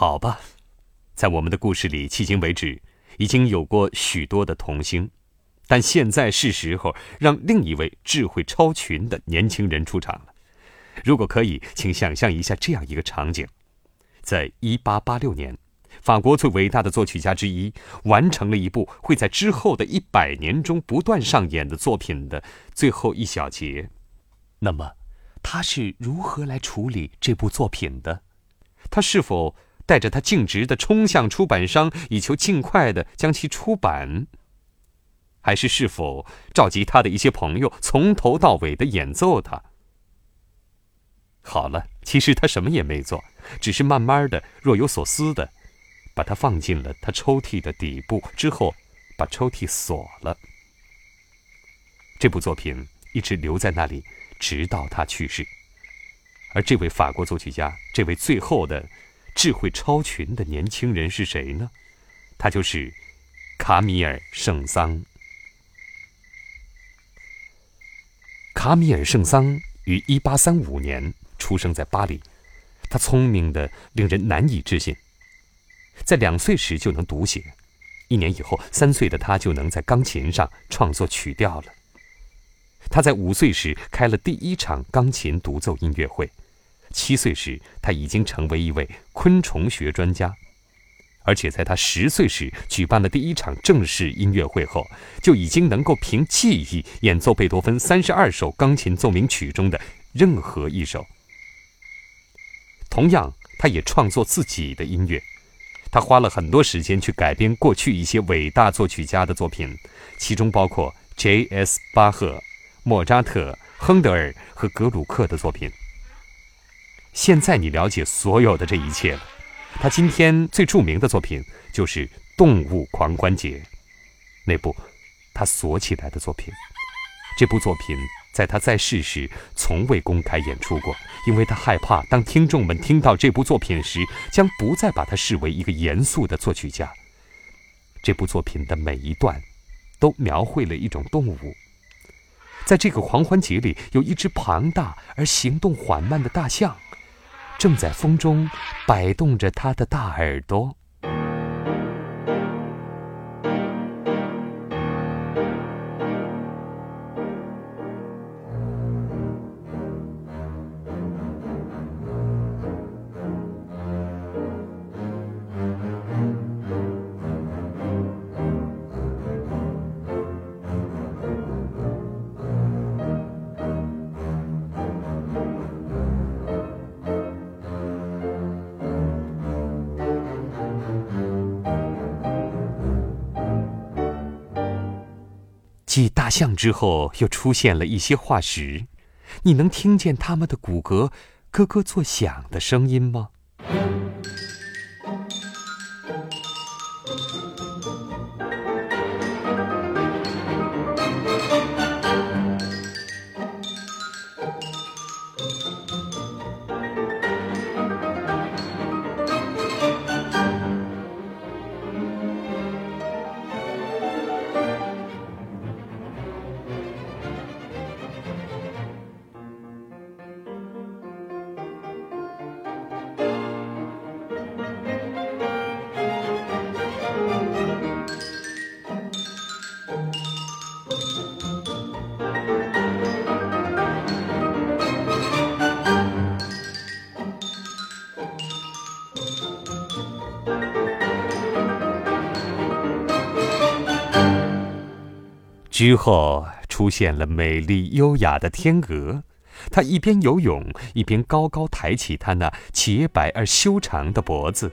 好吧，在我们的故事里，迄今为止已经有过许多的童星，但现在是时候让另一位智慧超群的年轻人出场了。如果可以，请想象一下这样一个场景：在1886年，法国最伟大的作曲家之一完成了一部会在之后的一百年中不断上演的作品的最后一小节。那么，他是如何来处理这部作品的？他是否带着他径直的冲向出版商，以求尽快的将其出版？还是是否召集他的一些朋友，从头到尾的演奏它？好了，其实他什么也没做，只是慢慢的、若有所思的，把它放进了他抽屉的底部，之后把抽屉锁了。这部作品一直留在那里，直到他去世。而这位法国作曲家，这位最后的智慧超群的年轻人是谁呢？他就是卡米尔·圣桑。卡米尔·圣桑于一八三五年。出生在巴黎，他聪明的令人难以置信。在两岁时就能读写，一年以后，三岁的他就能在钢琴上创作曲调了。他在五岁时开了第一场钢琴独奏音乐会，七岁时他已经成为一位昆虫学专家，而且在他十岁时举办了第一场正式音乐会后，就已经能够凭记忆演奏贝多芬三十二首钢琴奏鸣曲中的任何一首。同样，他也创作自己的音乐。他花了很多时间去改编过去一些伟大作曲家的作品，其中包括 J.S. 巴赫、莫扎特、亨德尔和格鲁克的作品。现在你了解所有的这一切了。他今天最著名的作品就是《动物狂欢节》，那部他锁起来的作品。这部作品。在他在世时，从未公开演出过，因为他害怕当听众们听到这部作品时，将不再把他视为一个严肃的作曲家。这部作品的每一段，都描绘了一种动物。在这个狂欢节里，有一只庞大而行动缓慢的大象，正在风中摆动着它的大耳朵。继大象之后，又出现了一些化石，你能听见它们的骨骼咯咯作响的声音吗？之后出现了美丽优雅的天鹅，它一边游泳，一边高高抬起它那洁白而修长的脖子。